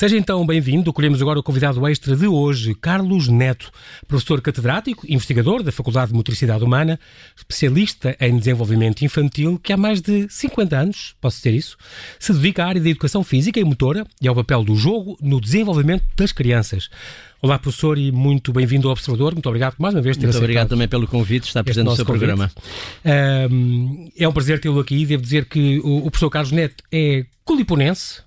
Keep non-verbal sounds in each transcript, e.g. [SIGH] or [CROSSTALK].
Seja então bem-vindo. Colhemos agora o convidado extra de hoje, Carlos Neto, professor catedrático, investigador da Faculdade de Motricidade Humana, especialista em desenvolvimento infantil, que há mais de 50 anos, posso dizer isso, se dedica à área da educação física e motora e ao papel do jogo no desenvolvimento das crianças. Olá, professor, e muito bem-vindo ao Observador. Muito obrigado por mais uma vez ter Muito obrigado também pelo convite, estar presente no seu convite. programa. Um, é um prazer tê-lo aqui. Devo dizer que o, o professor Carlos Neto é culiponense,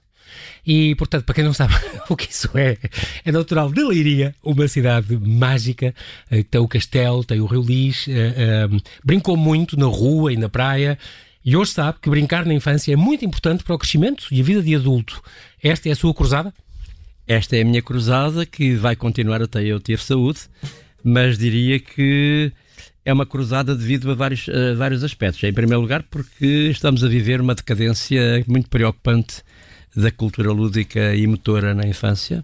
e, portanto, para quem não sabe [LAUGHS] o que isso é, é natural de Leiria, uma cidade mágica. Eh, tem o castelo, tem o Rio Lis, uh, uh, brincou muito na rua e na praia. E hoje sabe que brincar na infância é muito importante para o crescimento e a vida de adulto. Esta é a sua cruzada? Esta é a minha cruzada que vai continuar até eu ter saúde, mas diria que é uma cruzada devido a vários, a vários aspectos. Em primeiro lugar, porque estamos a viver uma decadência muito preocupante da cultura lúdica e motora na infância.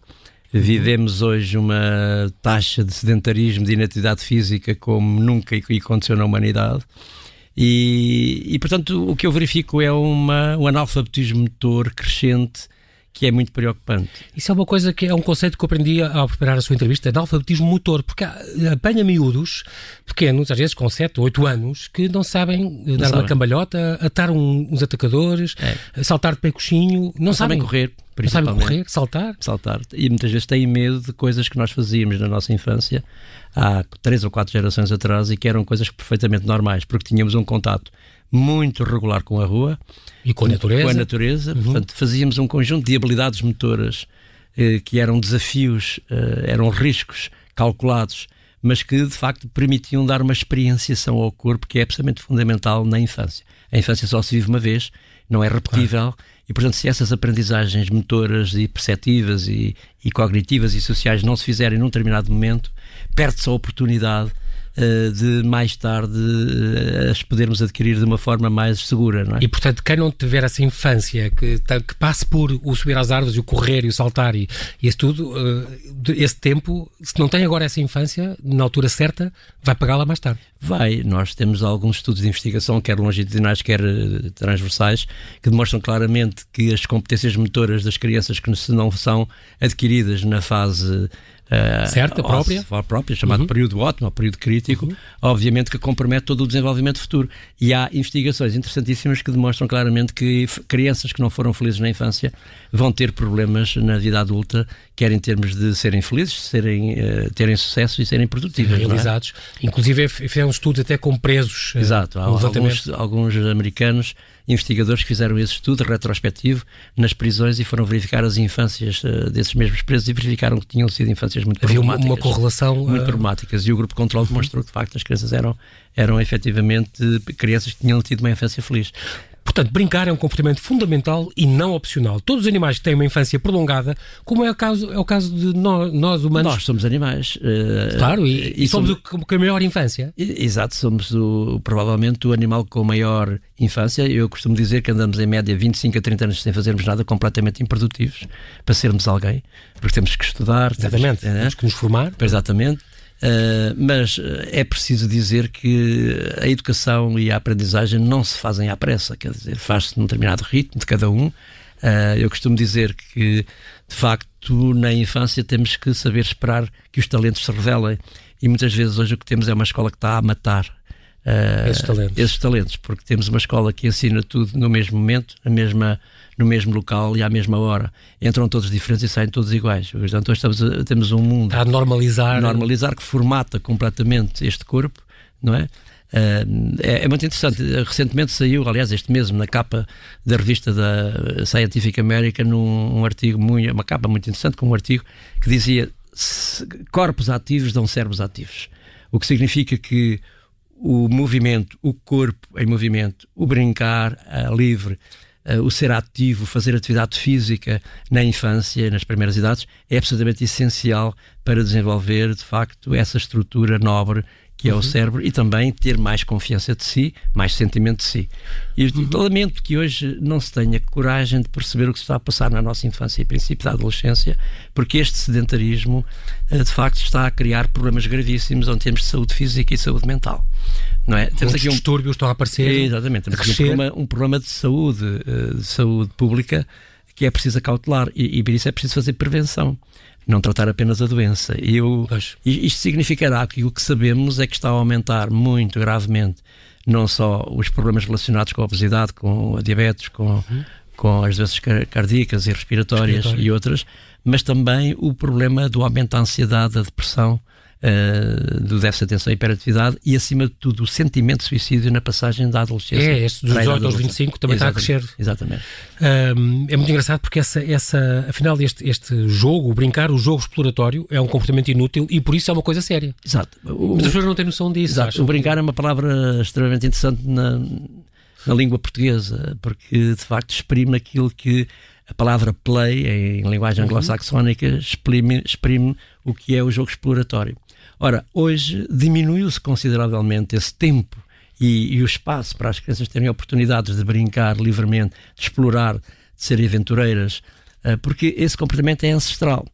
Vivemos hoje uma taxa de sedentarismo, de inatividade física como nunca aconteceu na humanidade. E, e portanto, o que eu verifico é uma, um analfabetismo motor crescente que é muito preocupante. Isso é uma coisa que é um conceito que eu aprendi ao preparar a sua entrevista, analfabetismo motor, porque apanha miúdos pequenos, às vezes com 7 ou 8 anos, que não sabem não dar sabem. uma cambalhota, atar um, uns atacadores, é. saltar de pé coxinho, não, não sabem, sabem correr. Não sabem correr, saltar? Saltar. E muitas vezes têm medo de coisas que nós fazíamos na nossa infância há três ou quatro gerações atrás e que eram coisas perfeitamente normais, porque tínhamos um contato muito regular com a rua e com a natureza. Com a natureza. Uhum. Portanto, fazíamos um conjunto de habilidades motoras eh, que eram desafios, eh, eram riscos calculados, mas que de facto permitiam dar uma experienciação ao corpo que é absolutamente fundamental na infância. A infância só se vive uma vez, não é repetível. Claro. E, portanto, se essas aprendizagens motoras e perceptivas e, e cognitivas e sociais não se fizerem num determinado momento, perde-se a oportunidade de mais tarde uh, as podermos adquirir de uma forma mais segura, não é? E portanto, quem não tiver essa infância, que, que passe por o subir às árvores, e o correr e o saltar e, e esse tudo, uh, esse tempo, se não tem agora essa infância, na altura certa, vai pagá-la mais tarde. Vai. Nós temos alguns estudos de investigação, quer longitudinais, quer transversais, que demonstram claramente que as competências motoras das crianças que não são adquiridas na fase uh, certa, própria. própria, chamado uhum. período ótimo, ou período crítico, uhum. obviamente que compromete todo o desenvolvimento futuro. E há investigações interessantíssimas que demonstram claramente que crianças que não foram felizes na infância vão ter problemas na vida adulta, quer em termos de serem felizes, serem, uh, terem sucesso e serem produtivos. É? realizados. É? Inclusive fizeram estudos até com presos. Eh, Exato. Há alguns, alguns americanos investigadores que fizeram esse estudo retrospectivo nas prisões e foram verificar as infâncias uh, desses mesmos presos e verificaram que tinham sido infâncias muito Havia problemáticas. uma, uma correlação. Muito uh... problemáticas. E o grupo controle demonstrou que, de facto, as crianças eram, eram efetivamente crianças que tinham tido uma infância feliz. Portanto, brincar é um comportamento fundamental e não opcional. Todos os animais que têm uma infância prolongada, como é o caso, é o caso de nós, nós humanos. Nós somos animais. Uh, claro, e, e, e somos, somos o com a maior infância. Exato, somos o, provavelmente o animal com a maior infância. Eu costumo dizer que andamos em média 25 a 30 anos sem fazermos nada, completamente improdutivos, para sermos alguém, porque temos que estudar. Exatamente, temos, temos que nos formar. Exatamente. Uh, mas eh, é preciso dizer que a educação e a aprendizagem não se fazem à pressa, quer dizer, faz-se num determinado ritmo de cada um. Uh, eu costumo dizer que, de facto, na infância temos que saber esperar que os talentos se revelem. E muitas vezes hoje o que temos é uma escola que está a matar uh, esses, talentos. esses talentos, porque temos uma escola que ensina tudo no mesmo momento, na mesma no mesmo local e à mesma hora. Entram todos diferentes e saem todos iguais. Hoje estamos a, temos um mundo a normalizar, normalizar que formata completamente este corpo, não é? Uh, é, é, muito interessante. Recentemente saiu, aliás, este mesmo, na capa da revista da Scientific American, num um artigo, muito, uma capa muito interessante, com um artigo que dizia corpos ativos dão cérebros ativos. O que significa que o movimento, o corpo em movimento, o brincar uh, livre, uh, o ser ativo, fazer atividade física na infância, nas primeiras idades, é absolutamente essencial para desenvolver, de facto, essa estrutura nobre que é uhum. o cérebro, e também ter mais confiança de si, mais sentimento de si. E uhum. lamento que hoje não se tenha coragem de perceber o que se está a passar na nossa infância e princípio da adolescência, porque este sedentarismo, eh, de facto, está a criar problemas gravíssimos em termos de saúde física e saúde mental. Não é? Temos aqui um distúrbios estão a aparecer. Exatamente, temos aqui um problema, um problema de saúde, eh, de saúde pública que é preciso cautelar e, e por isso é preciso fazer prevenção não tratar apenas a doença. E eu, isto significará que o que sabemos é que está a aumentar muito gravemente não só os problemas relacionados com a obesidade, com a diabetes, com, uhum. com as doenças cardíacas e respiratórias e outras, mas também o problema do aumento da ansiedade, da depressão, uh, do déficit de atenção e hiperatividade e, acima de tudo, o sentimento de suicídio na passagem da adolescência. É, este dos 18 aos 25 também exatamente, está a crescer. Exatamente. Um, é muito engraçado porque essa, essa, afinal, este, este jogo, brincar, o jogo exploratório, é um comportamento inútil e por isso é uma coisa séria. Exato. O, Mas as pessoas não têm noção disso. Exato. O brincar é uma palavra extremamente interessante na, na língua portuguesa, porque de facto exprime aquilo que a palavra play, em linguagem uhum. anglo-saxónica, exprime, exprime o que é o jogo exploratório. Ora, hoje diminuiu-se consideravelmente esse tempo e, e, o espaço para as crianças terem oportunidades de brincar livremente, de explorar, de serem aventureiras, uh, porque esse comportamento é ancestral.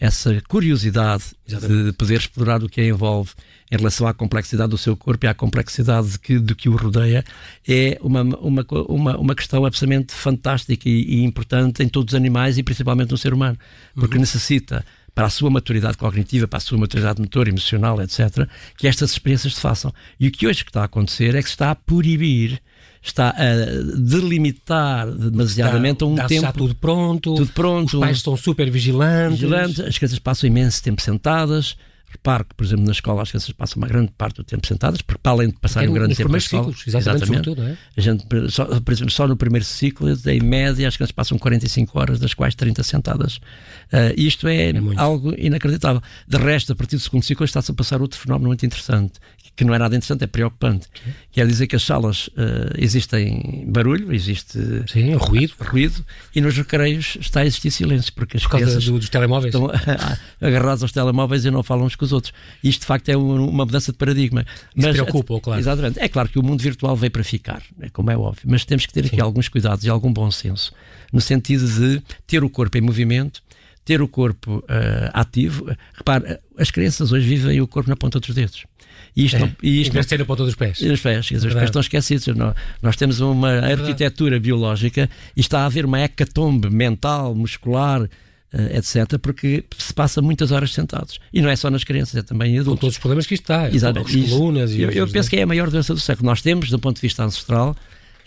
Essa curiosidade Exatamente. de poder explorar o que a envolve em relação à complexidade do seu corpo e à complexidade de que, de que o rodeia é uma, uma, uma, uma questão absolutamente fantástica e, e, importante em todos os animais e principalmente no ser humano, porque uhum. necessita para a sua maturidade cognitiva, para a sua maturidade motor, emocional, etc., que estas experiências se façam. E o que hoje está a acontecer é que se está a proibir está a delimitar demasiadamente está, um tempo. Já tudo pronto, tudo pronto. Os pais estão super vigilantes. vigilantes. As crianças passam imenso tempo sentadas. Repare que, por exemplo, na escola as crianças passam uma grande parte do tempo sentadas, porque para além de passarem é um grande tempo na escola... Ciclos, exatamente, exatamente sobretudo, é? a gente, só, por exemplo, só no primeiro ciclo, em média, as crianças passam 45 horas, das quais 30 sentadas. Uh, isto é, é algo inacreditável. De resto, a partir do segundo ciclo está-se a passar outro fenómeno muito interessante, que não é nada interessante, é preocupante. Okay. Quer dizer que as salas uh, existem barulho, existe Sim, ruído. [LAUGHS] ruído, e nos recreios está a existir silêncio, porque as Por crianças do, dos telemóveis. estão [LAUGHS] agarrados aos telemóveis e não falam uns com os outros. Isto, de facto, é uma mudança de paradigma. Isso mas, preocupa, claro. Exatamente. É claro que o mundo virtual veio para ficar, é como é óbvio, mas temos que ter aqui Sim. alguns cuidados e algum bom senso, no sentido de ter o corpo em movimento, ter o corpo uh, ativo. Repare, as crianças hoje vivem o corpo na ponta dos dedos. E isto, é, e isto não, na ponta dos pés. Os pés, os pés estão esquecidos. Nós, nós temos uma arquitetura biológica e está a haver uma hecatombe mental, muscular, etc., porque se passa muitas horas sentados. E não é só nas crianças, é também em adultos. Com todos os problemas que isto está, Exatamente. as colunas e Eu, eu penso né? que é a maior doença do século. Nós temos, do ponto de vista ancestral,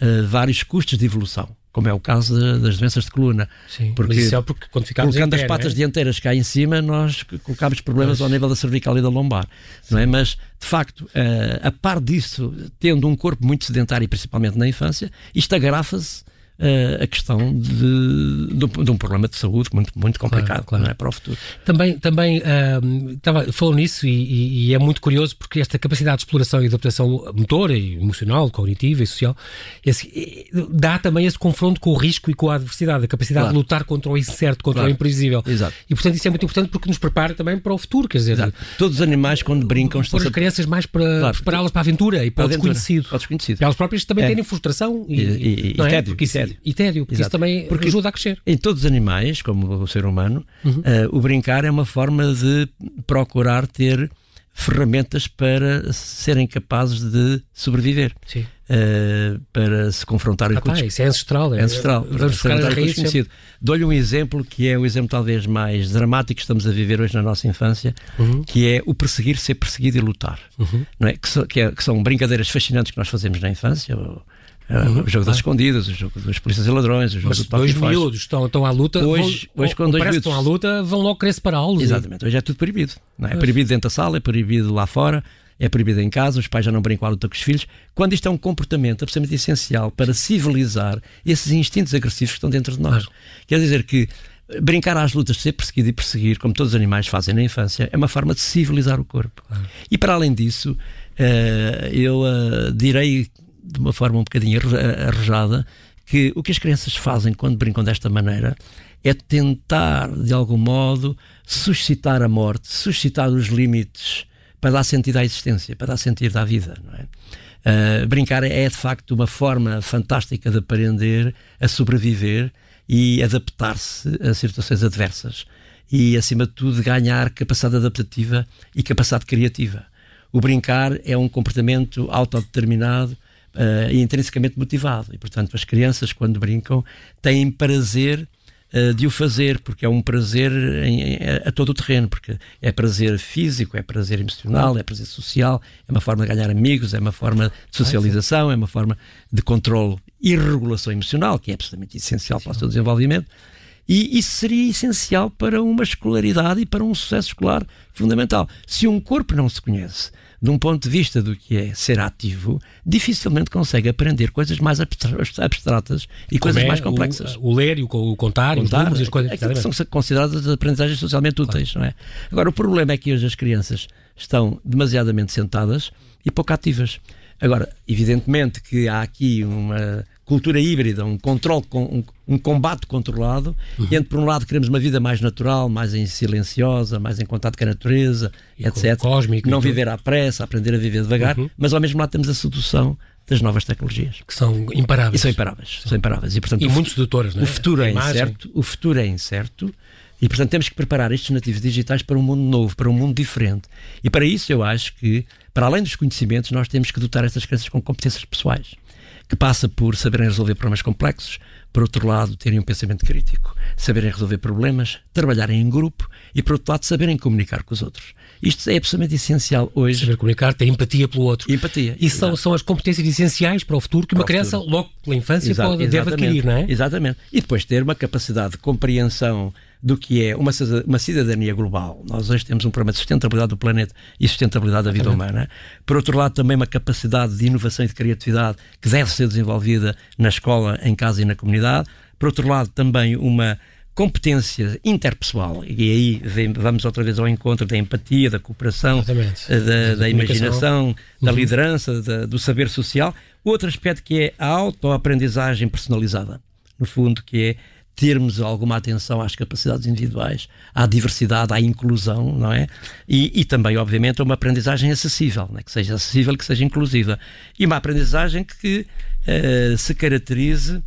uh, vários custos de evolução como é o caso de, das doenças de coluna. Sim, porque, mas isso é porque quando ficamos colocando pé, as patas é? dianteiras cá em cima, nós colocamos problemas mas... ao nível da cervical e da lombar, Sim. não é? Mas, de facto, uh, a par disso, tendo um corpo muito sedentário, principalmente na infância, isto agrava-se uh, a questão de, de, de, um problema de saúde muito, muito complicado claro, claro. É, para o futuro. Também, também estava, falou nisso e, e, é muito curioso porque esta capacidade de exploração e adaptação motora, e emocional, cognitiva e social esse, dá também esse confronto com o risco e com a adversidade, a capacidade claro. de lutar contra o incerto, contra o imprevisível. Exato. E portanto isso é muito importante porque nos prepara também para o futuro, quer dizer, Exato. todos os animais quando brincam estão as crianças mais para prepará-las para a aventura e para, para o desconhecido. Para o desconhecido. Para elas próprias também é. terem frustração e, e, e, e é? tédio, isso, tédio. E tédio, porque Exato. isso também porque ajuda a crescer. Em todos os animais, como o ser humano, uhum. uh, o brincar é uma forma de procurar ter ferramentas para serem capazes de sobreviver. Uh, para se confrontarem ah, com tá, isso é ancestral, é, é ancestral, é, para se confrontarem com o desconhecido. Dou-lhe um exemplo que é o exemplo talvez mais dramático que estamos a viver hoje na nossa infância, uhum. que é o perseguir, ser perseguido e lutar. Uhum. Não é? Que, so, que, é, que, são brincadeiras fascinantes que nós fazemos na infância. Ou, Uhum, o jogo das escondidas, o jogo das polícias e ladrões, o jogo Mas do dois miúdos estão, estão à luta, hoje, vão, hoje com dois miúdos estão à luta, vão logo querer separá-los. Exatamente, hoje é tudo proibido. É? é proibido dentro da sala, é proibido lá fora, é proibido em casa, os pais já não brincam à luta com os filhos, quando isto é um comportamento absolutamente essencial para civilizar esses instintos agressivos que estão dentro de nós. Quer dizer que brincar às lutas, ser perseguido e perseguir, como todos os animais fazem na infância, é uma forma de civilizar o corpo. E para além disso, uh, eu uh, direi de uma forma um bocadinho arrojada, que o que as crianças fazem quando brincam desta maneira é tentar, de algum modo, suscitar a morte, suscitar os limites para dar sentido à existência, para dar sentido à vida, não é? Uh, brincar é, de facto, uma forma fantástica de aprender a sobreviver e adaptar-se a situações adversas. E, acima de tudo, ganhar capacidade adaptativa e capacidade criativa. O brincar é um comportamento autodeterminado uh, e intrinsecamente motivado. E, portanto, as crianças, quando brincam, têm prazer uh, de o fazer, porque é um prazer em, em, a todo o terreno, porque é prazer físico, é prazer emocional, é prazer social, é uma forma de ganhar amigos, é uma forma de socialização, é uma forma de controle e regulação emocional, que é absolutamente essencial para o seu desenvolvimento. E isso seria essencial para uma escolaridade e para um sucesso escolar fundamental. Se um corpo não se conhece, de um ponto de vista do que é ser ativo, dificilmente consegue aprender coisas mais abstratas e Como coisas é mais complexas. O, o, ler e o, contar, contar os e as coisas. que são consideradas aprendizagens socialmente úteis, claro. não é? Agora, o problema é que hoje as crianças estão demasiadamente sentadas e pouco ativas. Agora, evidentemente que há aqui uma cultura híbrida, um controle, um, um combate controlado, uhum. entre por um lado queremos uma vida mais natural, mais silenciosa, mais em contato com a natureza, e etc. Cósmico, não viver à pressa, aprender a viver devagar, uhum. mas ao mesmo lado temos a sedução das novas tecnologias. Que são imparáveis. E são imparáveis. São imparáveis. E, portanto, e muito sedutoras, não é? O futuro é incerto, o futuro é incerto. E, portanto, temos que preparar estes nativos digitais para um mundo novo, para um mundo diferente. E para isso, eu acho que, para além dos conhecimentos, nós temos que dotar estas crianças com competências pessoais que passa por saberem resolver problemas complexos, por outro lado, terem um pensamento crítico, saberem resolver problemas, trabalharem em grupo e, por outro lado, saberem comunicar com os outros. Isto é absolutamente essencial hoje. Saber comunicar, ter empatia pelo outro. Empatia. E são, são as competências essenciais para o futuro que para uma criança, logo pela infância, Exa pode, deve adquirir, não é? Exatamente. E depois ter uma capacidade de compreensão do que é uma, uma cidadania global. Nós hoje temos um problema de sustentabilidade do planeta e sustentabilidade da vida humana. Por outro lado, também uma capacidade de inovação e de criatividade que deve ser desenvolvida na escola, em casa e na comunidade. Por outro lado, também uma competência interpessoal, e aí vem, vamos outra vez ao encontro da empatia, da cooperação, eh, da, da imaginação, da uhum. liderança, da, do saber social. Outro aspecto que é a autoaprendizagem personalizada, no fundo, que é termos alguma atenção às capacidades individuais, à diversidade, à inclusão, não é? E, e também, obviamente, a uma aprendizagem acessível, é? que seja acessível que seja inclusiva. E uma aprendizagem que uh, se caracterize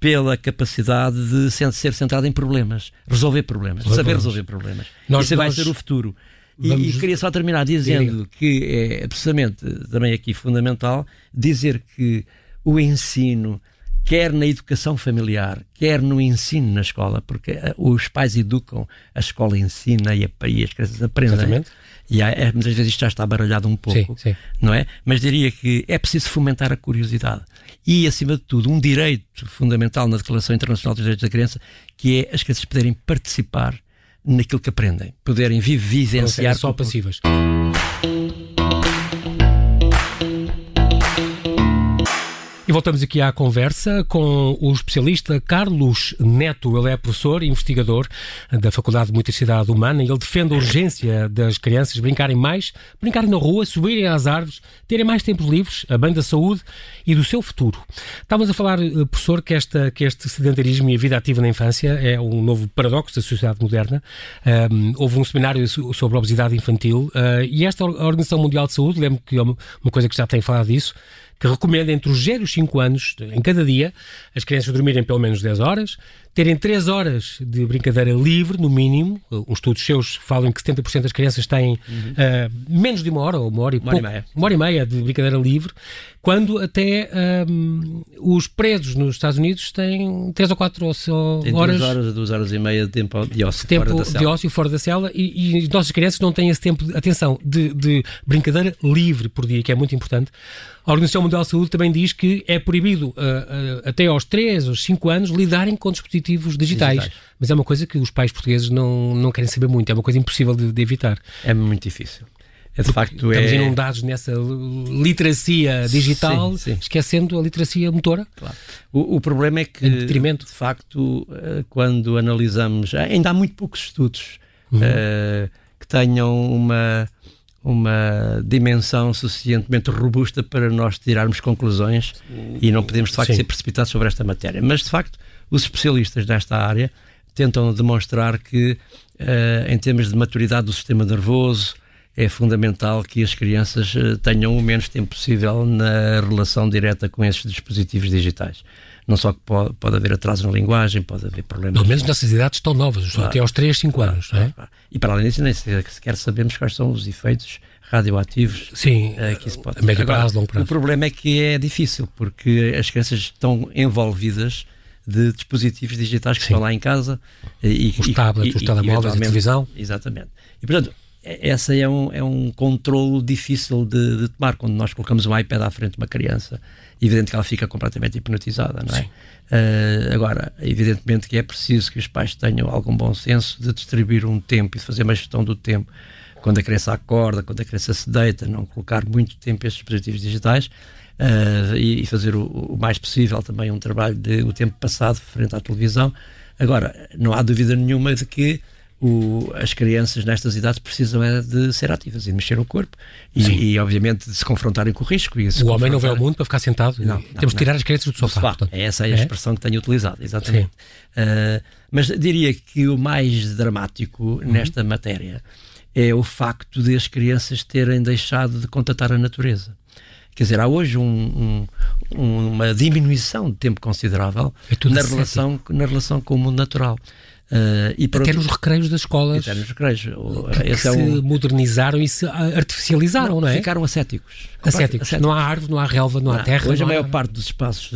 pela capacidade de ser centrada em problemas, resolver problemas, saber resolver problemas. Nós, Isso nós... vai ser o futuro. Vamos... E, e, queria só terminar dizendo que é precisamente também aqui fundamental dizer que o ensino quer na educação familiar, quer no ensino na escola, porque eh, os pais educam, a escola ensina e, a, e as crianças aprendem. Exatamente. E há, é, muitas vezes isto já está baralhado um pouco, sim, sim. não é? Mas diria que é preciso fomentar a curiosidade. E, acima de tudo, um direito fundamental na Declaração Internacional dos Direitos da Criança, que é as crianças poderem participar naquilo que aprendem, poderem vivenciar. Não só passivas. E voltamos aqui à conversa com o especialista Carlos Neto. Ele é professor e investigador da Faculdade de Motricidade Humana e ele defende a urgência das crianças brincarem mais, brincarem na rua, subirem às árvores, terem mais tempos livres, a bem da saúde e do seu futuro. Estávamos a falar, eh, professor, que, esta, que este sedentarismo e a vida ativa na infância é um novo paradoxo da sociedade moderna. Um, houve um seminário sobre obesidade infantil uh, e esta Organização Mundial de Saúde, lembro que é uma coisa que já tem falado disso, que recomenda entre os 0 e os 5 anos, em cada dia, as crianças dormirem pelo menos 10 horas, terem 3 horas de brincadeira livre, no mínimo. Os estudos seus falam que 70% das crianças têm uhum. uh, menos de uma hora, ou uma hora e uma pouco, hora e meia. Uma hora e meia de brincadeira livre, quando até um, os presos nos Estados Unidos têm 3 ou 4 horas. Duas horas, duas horas e meia de tempo de ócio tempo fora da cela. de ócio fora da cela e, e as nossas crianças não têm esse tempo, de, atenção, de, de brincadeira livre por dia, que é muito importante. A Organização Mundial de Saúde também diz que é proibido uh, uh, até aos 3 ou 5 anos lidarem com dispositivos digitais. digitais. Mas é uma coisa que os pais portugueses não, não querem saber muito, é uma coisa impossível de, de evitar. É muito difícil. É de facto estamos é... inundados nessa literacia digital, sim, sim. esquecendo a literacia motora. Claro. O, o, problema é que, de facto, eh, quando analisamos, ainda há muito poucos estudos uhum. uh, que tenham uma uma dimensão suficientemente robusta para nós tirarmos conclusões e não podemos de facto Sim. ser precipitados sobre esta matéria. Mas de facto, os especialistas desta área tentam demonstrar que, uh, em termos de maturidade do sistema nervoso, é fundamental que as crianças uh, tenham o menos tempo possível na relação direta com esses dispositivos digitais não só que pode, pode haver atraso na linguagem, pode haver problemas. Pelo menos nessas idades tão novas, claro. até aos 3, 5 anos, não é? E para além disso, nem sequer sabemos quais são os efeitos radioativos Sim, uh, que isso pode a médio prazo, longo prazo. O problema é que é difícil, porque as crianças estão envolvidas de dispositivos digitais que Sim. estão lá em casa. E, os tablets, e, os telemóveis, a televisão. Exatamente. E, portanto, essa é um, é um controlo difícil de, de, tomar quando nós colocamos um iPad à frente de uma criança. Evidente que ela fica completamente hipnotizada, não é? Uh, agora, evidentemente que é preciso que os pais tenham algum bom senso de distribuir um tempo e de fazer uma gestão do tempo quando a criança acorda, quando a criança se deita, não colocar muito tempo estes dispositivos digitais uh, e, e, fazer o, o, mais possível também um trabalho de o tempo passado frente à televisão. Agora, não há dúvida nenhuma de que o, as crianças nestas idades precisam é de ser ativas e de mexer o corpo e, e, obviamente de se confrontarem com o risco. o homem não veio ao mundo para ficar sentado. Não, não, Temos de tirar não. as crianças do sofá. sofá. É essa é a é? expressão que tenho utilizado, exatamente. Uh, mas diria que o mais dramático uhum. nesta matéria é o facto de as crianças terem deixado de contatar a natureza. Quer dizer, há hoje um, um, uma diminuição de tempo considerável é na, relação, na relação com o mundo natural. Uh, e Até outro... nos recreios das escolas. Até nos recreios. Que, Esse que é um... se modernizaram e se artificializaram, não, não é? Ficaram ascéticos. ascéticos. Não há árvore, não há relva, não, não há terra. Hoje a maior há... parte dos espaços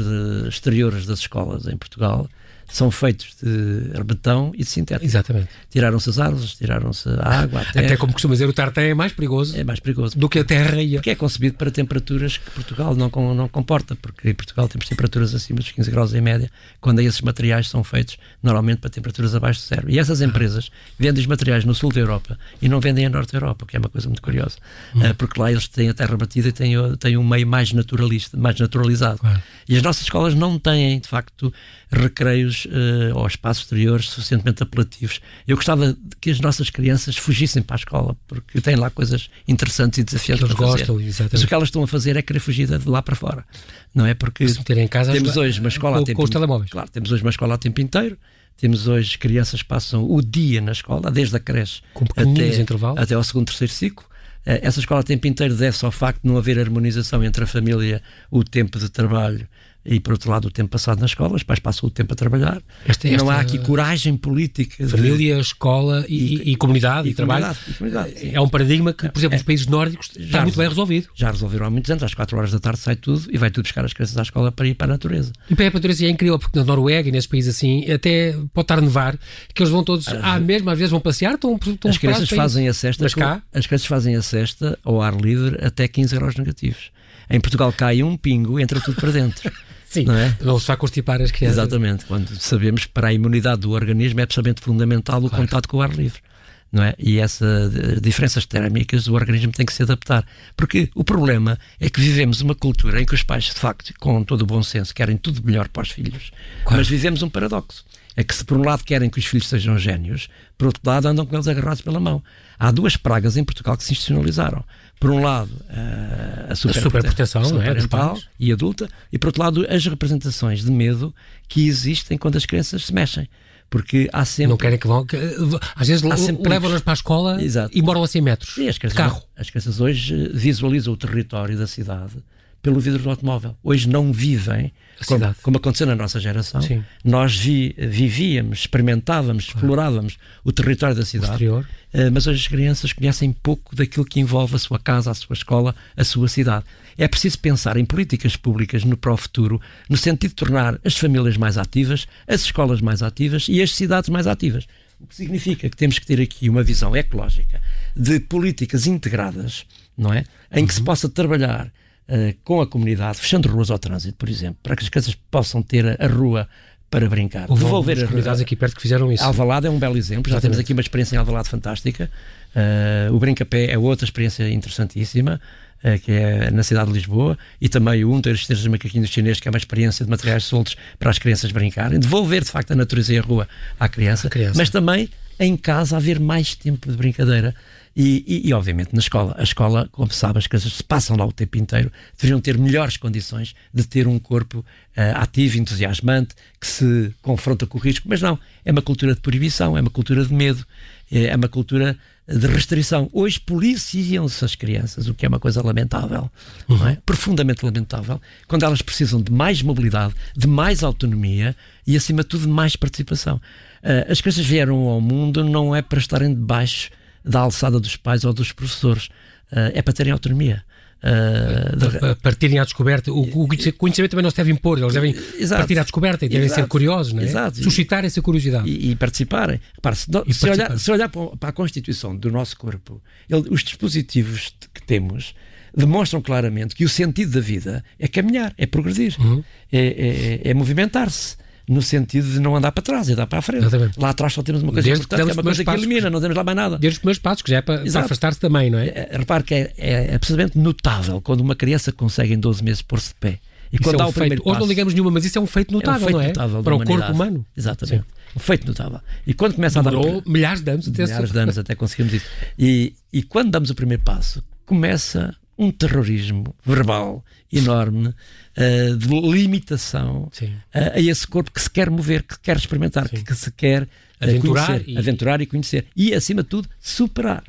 exteriores das escolas em Portugal são feitos de betão e de sintético. Exatamente. Tiraram-se as árvores, tiraram-se a água, a terra. Até como costuma dizer, o tartan é mais perigoso. É mais perigoso. Do que a terra e a... Porque é concebido para temperaturas que Portugal não, não comporta, porque em Portugal temos temperaturas acima dos 15 graus em média, quando esses materiais são feitos normalmente para temperaturas abaixo de zero. E essas empresas vendem os materiais no sul da Europa e não vendem a norte da Europa, que é uma coisa muito curiosa. Hum. Porque lá eles têm a terra batida e têm, têm um meio mais naturalista, mais naturalizado. Claro. E as nossas escolas não têm, de facto, recreios uh, ou espaços exteriores suficientemente apelativos. Eu gostava que as nossas crianças fugissem para a escola, porque têm lá coisas interessantes e desafiantes que para fazer. Gostam, exatamente. Mas o que elas estão a fazer é querer fugir de lá para fora. Não é porque se meterem em casa temos hoje uma escola com, a tempo, com os telemóveis. Claro, temos hoje uma escola a tempo inteiro. Temos hoje crianças que passam o dia na escola, desde a creche até, até ao segundo, terceiro ciclo. Eh, essa escola a tempo inteiro deve-se ao facto de não haver harmonização entre a família, o tempo de trabalho e por outro lado o tempo passado na escola, os pais passam o tempo a trabalhar. Esta, esta não há aqui coragem política. Família, de... escola e, e, e comunidade e, e trabalho. Comunidade, é um paradigma que, por exemplo, é, nos países nórdicos está muito bem resolvido. Já resolveram há muitos anos, às 4 horas da tarde sai tudo e vai tudo buscar as crianças à escola para ir para a natureza. E para a natureza é incrível, porque na Noruega e nesses países assim, até pode estar a nevar, que eles vão todos, à ah, mesma às vezes vão passear, estão, estão as crianças fazem a cesta, Mas cá, as crianças fazem a cesta ao ar livre até 15 graus negativos. Em Portugal cai um pingo, entra tudo para dentro. [LAUGHS] [LAUGHS] Sim, não, é? não se vai constipar as crianças. Exatamente, quando sabemos que para a imunidade do organismo é absolutamente fundamental o claro. contato com o ar livre. Não é? E essas eh, diferenças térmicas o organismo tem que se adaptar. Porque o problema é que vivemos uma cultura em que os pais, de facto, com todo o bom senso, querem tudo melhor para os filhos, claro. mas vivemos um paradoxo. É que se por um lado querem que os filhos sejam génios, por outro lado andam com eles agarrados pela mão. Há duas pragas em Portugal que se institucionalizaram por um lado, a, super, a superproteção super é, e adulta, e por outro lado, as representações de medo que existem quando as crianças se mexem. Porque há sempre. Não querem que vão. Que, às vezes levam-nas para a escola Exato. e moram a 100 metros. Sim, as crianças, carro. As crianças hoje visualizam o território da cidade pelo vidro do automóvel. Hoje não vivem, como, como, aconteceu na nossa geração. Sim. Nós vi, vivíamos, experimentávamos, claro. explorávamos o território da cidade, uh, mas hoje as crianças conhecem pouco daquilo que envolve a sua casa, a sua escola, a sua cidade. É preciso pensar em políticas públicas no, para o futuro, no sentido de tornar as famílias mais ativas, as escolas mais ativas e as cidades mais ativas. O que significa que temos que ter aqui uma visão ecológica de políticas integradas, não é? Em que uhum. se possa trabalhar uh, com a comunidade, fechando ruas ao trânsito, por exemplo, para que as crianças possam ter a, rua para brincar. Houve Devolver as comunidades aqui perto que fizeram isso. Alvalade é um belo exemplo. Já temos aqui uma experiência em Alvalade fantástica. Uh, o Brinca-Pé é outra experiência interessantíssima, uh, que é na cidade de Lisboa. E também o Ter Esteiras de Macaquinhos Chineses, que é uma experiência de materiais soltos para as crianças brincarem. Devolver, de facto, a natureza e a rua à criança. criança. Mas também, em casa, haver mais tempo de brincadeira. E, e, e, obviamente, na escola. A escola, como sabe, as crianças se passam lá o tempo inteiro, deveriam ter melhores condições de ter um corpo uh, ativo, entusiasmante, que se confronta com o risco. Mas não, é uma cultura de proibição, é uma cultura de medo, é, é uma cultura de restrição. Hoje policiam-se as crianças, o que é uma coisa lamentável, uhum. é? profundamente lamentável, quando elas precisam de mais mobilidade, de mais autonomia e, acima de tudo, de mais participação. Uh, as crianças vieram ao mundo não é para estarem debaixo da alçada dos pais ou dos professores. Uh, é para terem autonomia. Uh, partirem à descoberta. O, o, conhecimento também não se deve impor, eles devem Exato. partir à descoberta e devem Exato. ser curiosos, não é? Exato. suscitar essa curiosidade. E, e participarem. Repare, se, e se, olhar, se, olhar, para a constituição do nosso corpo, ele, os dispositivos que temos demonstram claramente que o sentido da vida é caminhar, é progredir, uhum. é, é, é movimentar-se no sentido de não andar para trás, e andar para a frente. Exatamente. Lá atrás só temos uma coisa Desde importante, que, é uma coisa que elimina, não temos lá mais nada. Desde os primeiros passos, que já é para, para afastar-se também, não é? é repare que é, é absolutamente notável quando uma criança consegue em 12 meses pôr-se de pé. E isso quando é um dá o feito, Hoje não ligamos nenhuma, mas isso é um feito notável, é um feito não é? Notável para o corpo humano. Exatamente. Sim. Um feito notável. E quando começa Demorou a dar. milhares de anos até Milhares de anos até conseguimos isso. E, e quando damos o primeiro passo, começa um terrorismo verbal enorme uh, de limitação uh, a esse corpo que se quer mover, que quer experimentar, que, que, se quer uh, aventurar, conhecer, e... aventurar e conhecer. E, acima de tudo, superar.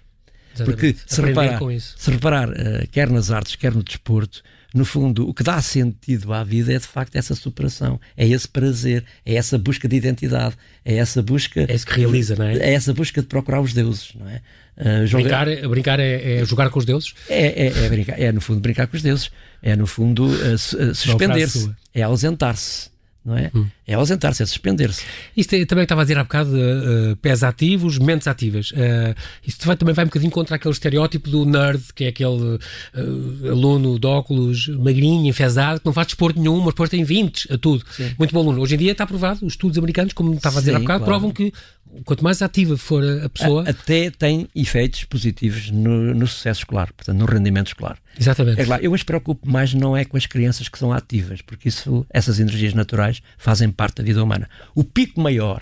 Exatamente. Porque se reparar, se reparar quer nas artes, quer no desporto, no fundo, o que dá sentido à vida é de facto essa superação, é esse prazer, é essa busca de identidade, é essa busca. É isso que realiza, não é? É essa busca de procurar os deuses, não é? Uh, brincar, brincar é, é, jogar com os deuses? É, é, é, brincar, é no fundo brincar com os deuses, é no fundo uh, suspender-se, é ausentar-se não é? Hum. É ausentar-se, é suspender-se. Isto é, também estava a dizer há bocado uh, pés ativos, mentes ativas. Uh, isto vai, também vai um bocadinho contra aquele estereótipo do nerd, que é aquele uh, aluno de óculos magrinho, enfesado, que não faz desporto nenhum, mas depois tem 20 a tudo. Sim. Muito bom aluno. Hoje em dia está provado, os estudos americanos, como estava a dizer Sim, há bocado, claro. provam que quanto mais ativa for a pessoa. A, até tem efeitos positivos no, no, sucesso escolar, portanto, no rendimento escolar. Exatamente. É claro, eu me preocupo mais não é com as crianças que são ativas, porque isso, essas energias naturais fazem parte da vida humana. O pico maior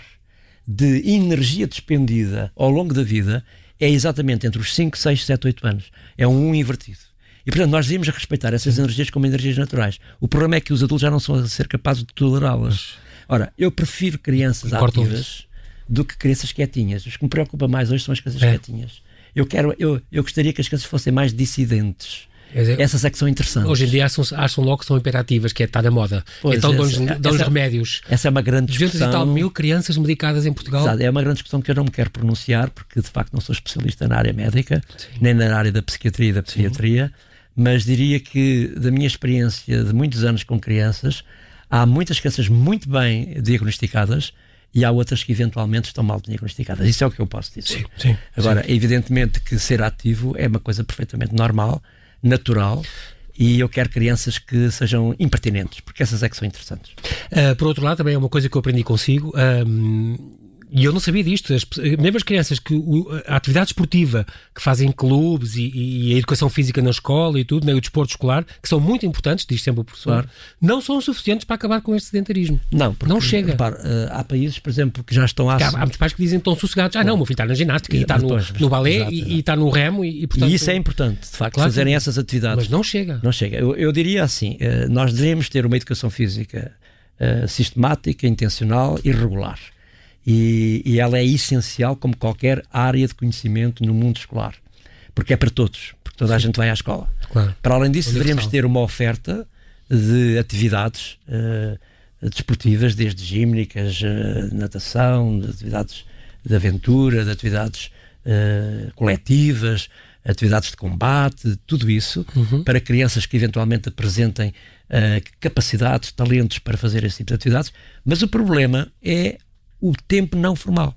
de energia despendida ao longo da vida é exatamente entre os 5, 6, 7, 8 anos. É um 1 invertido. E, portanto, nós devíamos respeitar essas energias como energias naturais. O problema é que os adultos já não são a ser capazes de tolerá-las. Ora, eu prefiro crianças ativas do que crianças quietinhas. Os que me preocupa mais hoje são as crianças é. quietinhas. Eu, quero, eu, eu gostaria que as crianças fossem mais dissidentes. Dizer, Essas é que são interessantes. Hoje em dia acham, acham logo que são imperativas, que é estar na moda. Pois, então dão-lhes remédios. Essa é uma grande discussão. 200 e tal mil crianças medicadas em Portugal. Exato, é uma grande discussão que eu não me quero pronunciar, porque de facto não sou especialista na área médica, Sim. nem na área da psiquiatria e da psiquiatria, mas diria que, da minha experiência de muitos anos com crianças, há muitas crianças muito bem diagnosticadas e há outras que eventualmente estão mal diagnosticadas. Isso é o que eu posso dizer. Sim, sim, Agora, sim. evidentemente que ser ativo é uma coisa perfeitamente normal, natural. E eu quero crianças que sejam impertinentes, porque essas é que são interessantes. Uh, por outro lado, também é uma coisa que eu aprendi consigo. Um e eu não sabia disto. As, mesmo as crianças que a atividade esportiva que fazem clubes e, e, a educação física na escola e tudo, né, o desporto escolar, que são muito importantes, diz sempre o professor, claro. não são suficientes para acabar com este sedentarismo. Não, porque, não chega. Repare, eh, há países, por exemplo, que já estão a. Há, há muitos pais que dizem que estão sossegados. Ah, não, o meu filho está na ginástica e, está no, no balé e, e, está no remo e, portanto. E isso é importante, de facto, claro, fazerem essas atividades. Mas não chega. Não chega. Eu, eu diria assim: eh, nós deveríamos ter uma educação física uh, sistemática, intencional e regular e, e ela é essencial como qualquer área de conhecimento no mundo escolar, porque é para todos, porque toda Sim. a gente vai à escola. Claro. Para além disso, deveríamos ter uma oferta de atividades uh, desportivas, desde gímnicas, uh, natação, de atividades de aventura, de atividades uh, coletivas, atividades de combate, tudo isso, uhum. para crianças que eventualmente apresentem capacidades, talentos para fazer esse tipo de atividades. Mas o problema é o tempo não formal.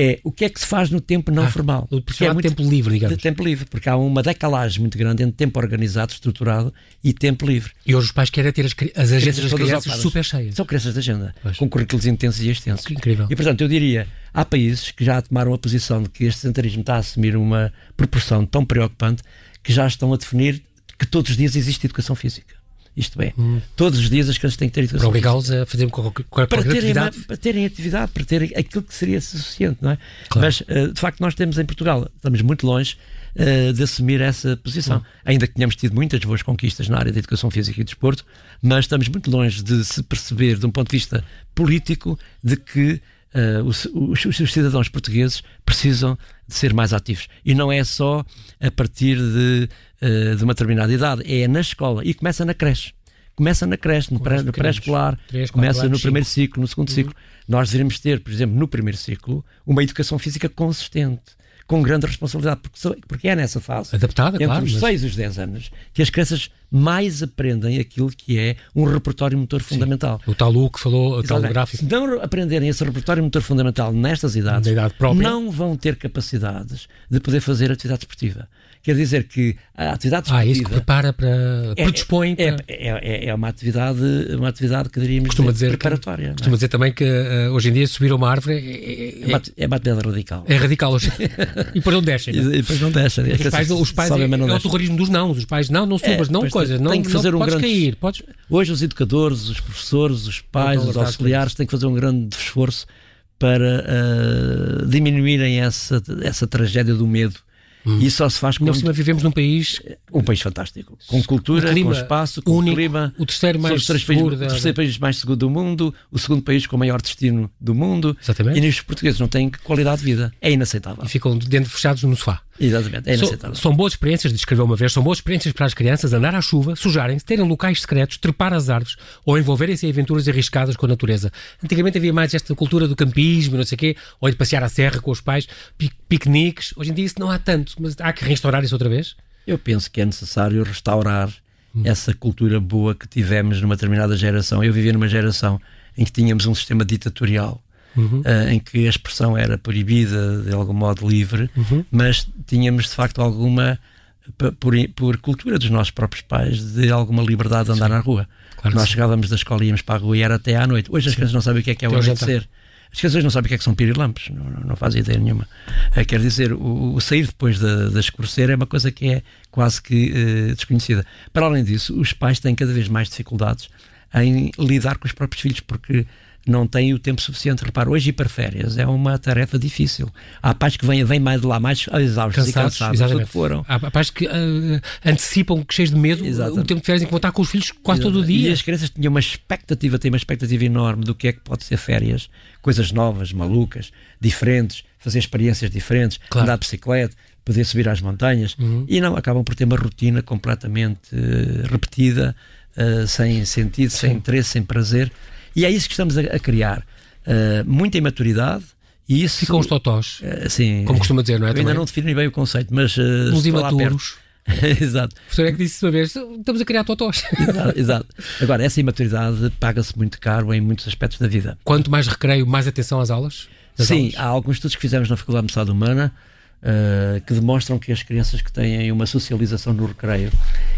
É o que é que se faz no tempo não ah, formal. Porque é muito tempo livre, digamos. De tempo livre, porque há uma decalagem muito grande entre tempo organizado, estruturado e tempo livre. E hoje os pais querem ter as, as agências das crianças ocupadas. super cheias. São crianças de agenda, pois. com currículos intensos e extensos. Que incrível. E portanto, eu diria, há países que já tomaram a posição de que este sedentarismo está a assumir uma proporção tão preocupante que já estão a definir que todos os dias existe educação física. Isto é, hum. todos os dias as crianças têm que ter educação. Para obrigá-los a fazer qualquer, qualquer para terem, atividade. Para terem atividade, para terem aquilo que seria suficiente, não é? Claro. Mas, uh, de facto, nós temos em Portugal, estamos muito longe uh, de assumir essa posição. Hum. Ainda que tenhamos tido muitas boas conquistas na área da educação física e desporto, mas estamos muito longe de se perceber, de um ponto de vista político, de que Uh, os, os, os, cidadãos portugueses precisam de ser mais ativos. E não é só a partir de, uh, de uma determinada idade, é na escola e começa na creche. Começa na creche, no, pré, no pré-escolar, começa no primeiro cinco. ciclo, no segundo uhum. ciclo. Nós deveríamos ter, por exemplo, no primeiro ciclo, uma educação física consistente com grande responsabilidade, porque, porque é nessa fase, adaptada, entre claro, os mas... 6 e os 10 anos, que as crianças mais aprendem aquilo que é um repertório motor fundamental. O tal que falou, o tal gráfico. Se não aprenderem esse repertório motor fundamental nestas idades, idade não vão ter capacidades de poder fazer atividade esportiva. Quer dizer que a atividade esportiva... Ah, isso que prepara para... É, predispõe é, para... É, é, é, uma atividade, uma atividade que diríamos costuma dizer preparatória. Que, costuma dizer também que uh, hoje em dia subir uma árvore é... É, é uma atividade radical. É radical hoje. [LAUGHS] e depois não descem. E, depois não descem. Os pais, os pais é, é o terrorismo dos não. Os pais, não, não subas, não coisas. Não, tem que fazer não, um podes grande... cair. Podes... Hoje os educadores, os professores, os pais, os auxiliares têm que fazer um grande esforço para uh, diminuírem essa, essa tragédia do medo Hum. E só se faz com. cima vivemos num país. Um país fantástico. Com cultura, com espaço, com único, clima. O terceiro mais seguro. País, O terceiro país mais seguro do mundo, o segundo país com o maior destino do mundo. Exatamente. E os portugueses não têm qualidade de vida. É inaceitável. E ficam dentro fechados no sofá. Exatamente, é inaceitável. So, são boas experiências, descreveu uma vez, são boas experiências para as crianças andar à chuva, sujarem-se, terem locais secretos, trepar as árvores ou envolverem-se em aventuras arriscadas com a natureza. Antigamente havia mais esta cultura do campismo, não sei o quê, ou de passear à serra com os pais, piqueniques. Hoje em dia isso não há tanto, mas há que restaurar isso outra vez? Eu penso que é necessário restaurar hum. essa cultura boa que tivemos numa determinada geração. Eu vivia numa geração em que tínhamos um sistema ditatorial uhum. uh, em que a expressão era proibida de algum modo livre, uhum. mas tínhamos de facto alguma, por, por cultura dos nossos próprios pais, de alguma liberdade de andar sim. na rua. Claro Nós chegávamos da escola e íamos para a rua e era até à noite. Hoje as crianças não sabem o que é que é o anoitecer. As crianças não sabem o que é que são pirilampos, não, não, não fazem ideia nenhuma. Uh, quer dizer, o, o sair depois da, da escurecer é uma coisa que é quase que uh, desconhecida. Para além disso, os pais têm cada vez mais dificuldades em lidar com os próprios filhos, porque não têm o tempo suficiente. Repara, hoje ir para férias é uma tarefa difícil. Há pais que vêm, vêm mais de lá mais exaustos cansados, e cansados do que foram. Há pais que uh, antecipam, cheios de medo, exatamente. o tempo de férias em que vão estar com os filhos quase exatamente. todo o dia. E as crianças tinham uma expectativa, têm uma expectativa enorme do que é que pode ser férias. Coisas novas, malucas, diferentes, fazer experiências diferentes, claro. andar de bicicleta, poder subir às montanhas. Uhum. E não, acabam por ter uma rotina completamente uh, repetida, uh, sem sentido, Sim. sem interesse, sem prazer. E é isso que estamos a, a criar. Uh, muita imaturidade. E isso, Ficam os totós. Uh, sim, como costuma dizer, não é? Eu ainda não defini bem o conceito, mas. Uh, Uns imaturos. [LAUGHS] exato. O professor é que disse uma vez: estamos a criar totós. [LAUGHS] exato, exato. Agora, essa imaturidade paga-se muito caro em muitos aspectos da vida. Quanto mais recreio, mais atenção às aulas? Sim, aulas? há alguns estudos que fizemos na Faculdade de Saúde Humana uh, que demonstram que as crianças que têm uma socialização no recreio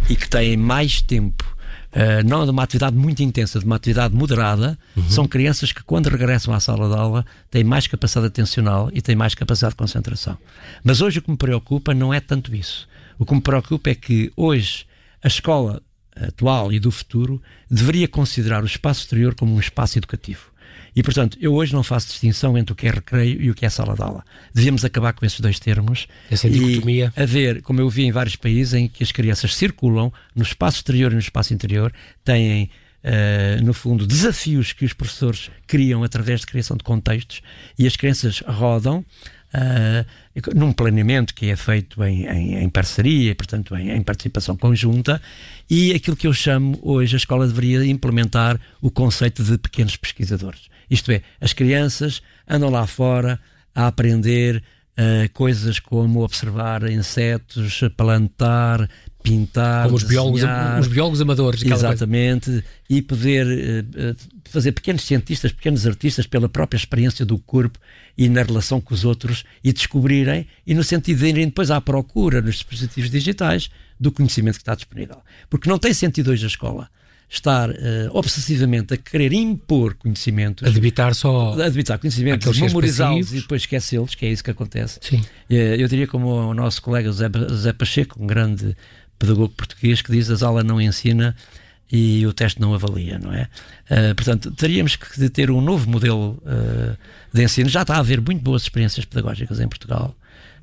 e que têm mais tempo uh, não de uma atividade muito intensa, de uma atividade moderada, uhum. são crianças que, quando regressam à sala de aula, têm mais capacidade atencional e têm mais capacidade de concentração. Mas hoje o que me preocupa não é tanto isso. O que me preocupa é que hoje a escola atual e do futuro deveria considerar o espaço exterior como um espaço educativo. E, portanto, eu hoje não faço distinção entre o que é recreio e o que é sala de aula. Devíamos acabar com esses dois termos. Essa dicotomia. E haver, como eu vi em vários países, em que as crianças circulam no espaço exterior e no espaço interior, têm Uh, no fundo, desafios que os professores criam através de criação de contextos e as crianças rodam uh, num planeamento que é feito em, em, em parceria, portanto, em, em, participação conjunta. E aquilo que eu chamo hoje, a escola deveria implementar o conceito de pequenos pesquisadores. Isto é, as crianças andam lá fora a aprender uh, coisas como observar insetos, plantar, pintar, como os biólogos, os biólogos amadores, exatamente, coisa. e poder uh, fazer pequenos cientistas, pequenos artistas pela própria experiência do corpo e na relação com os outros e descobrirem e no sentido de irem depois à procura nos dispositivos digitais do conhecimento que está disponível, porque não tem sentido hoje a escola estar uh, obsessivamente a querer impor conhecimentos. A debitar só. A debitar conhecimentos, memorizá-los e depois esquecê-los, que é isso que acontece. Sim. Uh, eu diria como o nosso colega José, José Pacheco, um grande pedagogo português, que diz as aulas não ensina e o teste não avalia, não é? Uh, portanto, teríamos que ter um novo modelo uh, de ensino. Já está a haver muito boas experiências pedagógicas em Portugal.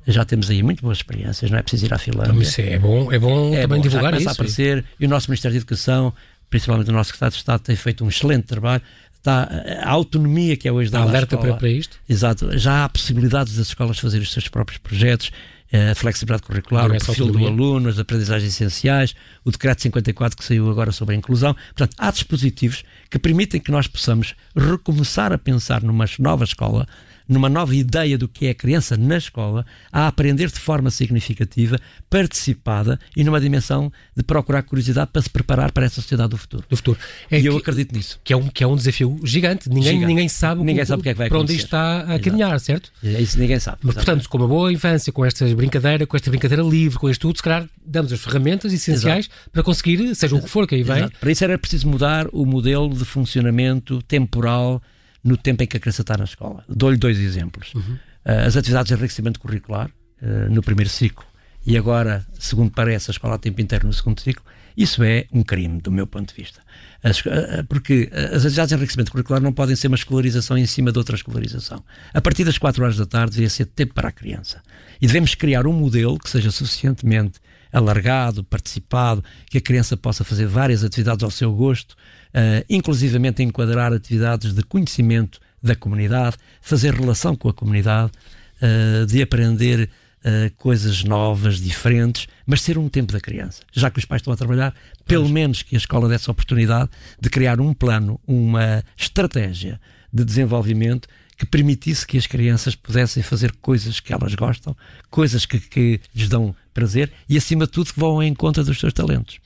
Já temos aí muito boas experiências, não é preciso ir à Finlândia. Então, isso é bom, é bom é também bom, divulgar isso. a aparecer e o nosso Ministério da Educação principalmente o nosso secretário de Estado, tem feito um excelente trabalho. Está, a autonomia que é hoje da alerta para, para isto? Exato. Já há possibilidades das escolas fazerem os seus próprios projetos, a flexibilidade curricular, o perfil autonomia. do aluno, as aprendizagens essenciais, o decreto 54 que saiu agora sobre a inclusão. Portanto, há dispositivos que permitem que nós possamos recomeçar a pensar numa nova escola numa nova ideia do que é a criança na escola, a aprender de forma significativa, participada e numa dimensão de procurar curiosidade para se preparar para essa sociedade do futuro. Do futuro. É e que, eu acredito nisso. Que é um, que é um desafio gigante. Ninguém, gigante. ninguém sabe, ninguém sabe o que é que vai para onde isto está a caminhar, certo? É isso ninguém sabe. Mas, portanto, com uma boa infância, com esta brincadeira, com esta brincadeira livre, com isto tudo, se calhar damos as ferramentas essenciais Exato. para conseguir, seja o que for que aí vem. Exato. Para isso era preciso mudar o modelo de funcionamento temporal no tempo em que a criança está na escola. Dou-lhe dois exemplos. Uhum. Uh, as atividades de enriquecimento curricular, uh, no primeiro ciclo, e agora, segundo parece, a escola a tempo inteiro no segundo ciclo, isso é um crime, do meu ponto de vista. As, uh, porque as atividades de enriquecimento curricular não podem ser uma escolarização em cima de outra escolarização. A partir das 4 horas da tarde devia ser tempo para a criança. E devemos criar um modelo que seja suficientemente alargado, participado, que a criança possa fazer várias atividades ao seu gosto, uh, inclusivamente enquadrar atividades de conhecimento da comunidade, fazer relação com a comunidade, uh, de aprender uh, coisas novas, diferentes, mas ser um tempo da criança. Já que os pais estão a trabalhar, pelo menos que a escola desse a oportunidade de criar um plano, uma estratégia de desenvolvimento que permitisse que as crianças pudessem fazer coisas que elas gostam, coisas que, que lhes dão prazer e, acima de tudo, que vão em conta dos seus talentos.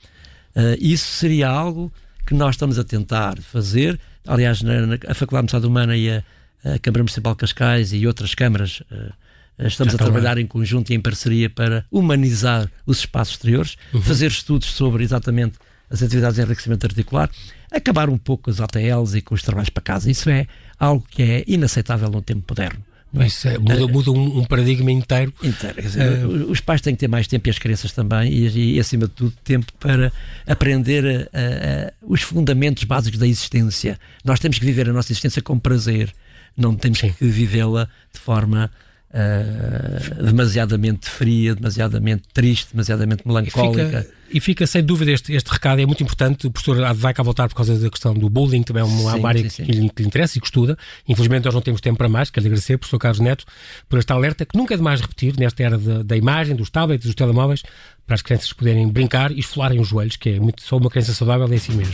Uh, isso seria algo que nós estamos a tentar fazer. Aliás, na, na a Faculdade de Medicina Humana e a, a, Câmara Municipal de Cascais e outras câmaras uh, estamos a trabalhar em conjunto e em parceria para humanizar os espaços exteriores, uhum. fazer estudos sobre exatamente as atividades de enriquecimento articular, acabar um pouco com as ATLs e com os trabalhos para casa. Isso é algo que é inaceitável no tempo moderno. É? Isso é, muda, muda um, um, paradigma inteiro. inteiro dizer, uh, os pais têm que ter mais tempo e as crianças também, e, e acima de tudo, tempo para aprender a, a, os fundamentos básicos da existência. Nós temos que viver a nossa existência com prazer, não temos Sim. que vivê-la de forma uh, demasiadamente fria, demasiadamente triste, demasiadamente melancólica. E fica, e fica sem dúvida este, este recado, é muito importante. O professor vai cá voltar por causa da questão do bullying, também é uma, sim, área sim, sim. Que, lhe, que, lhe, interessa e que estuda. Infelizmente, nós não temos tempo para mais. Quero agradecer, professor Carlos Neto, por esta alerta que nunca é demais repetir nesta era da, da imagem, dos tablets, dos telemóveis, para as crianças poderem brincar e esfolarem os joelhos, que é muito, só uma criança saudável é assim mesmo.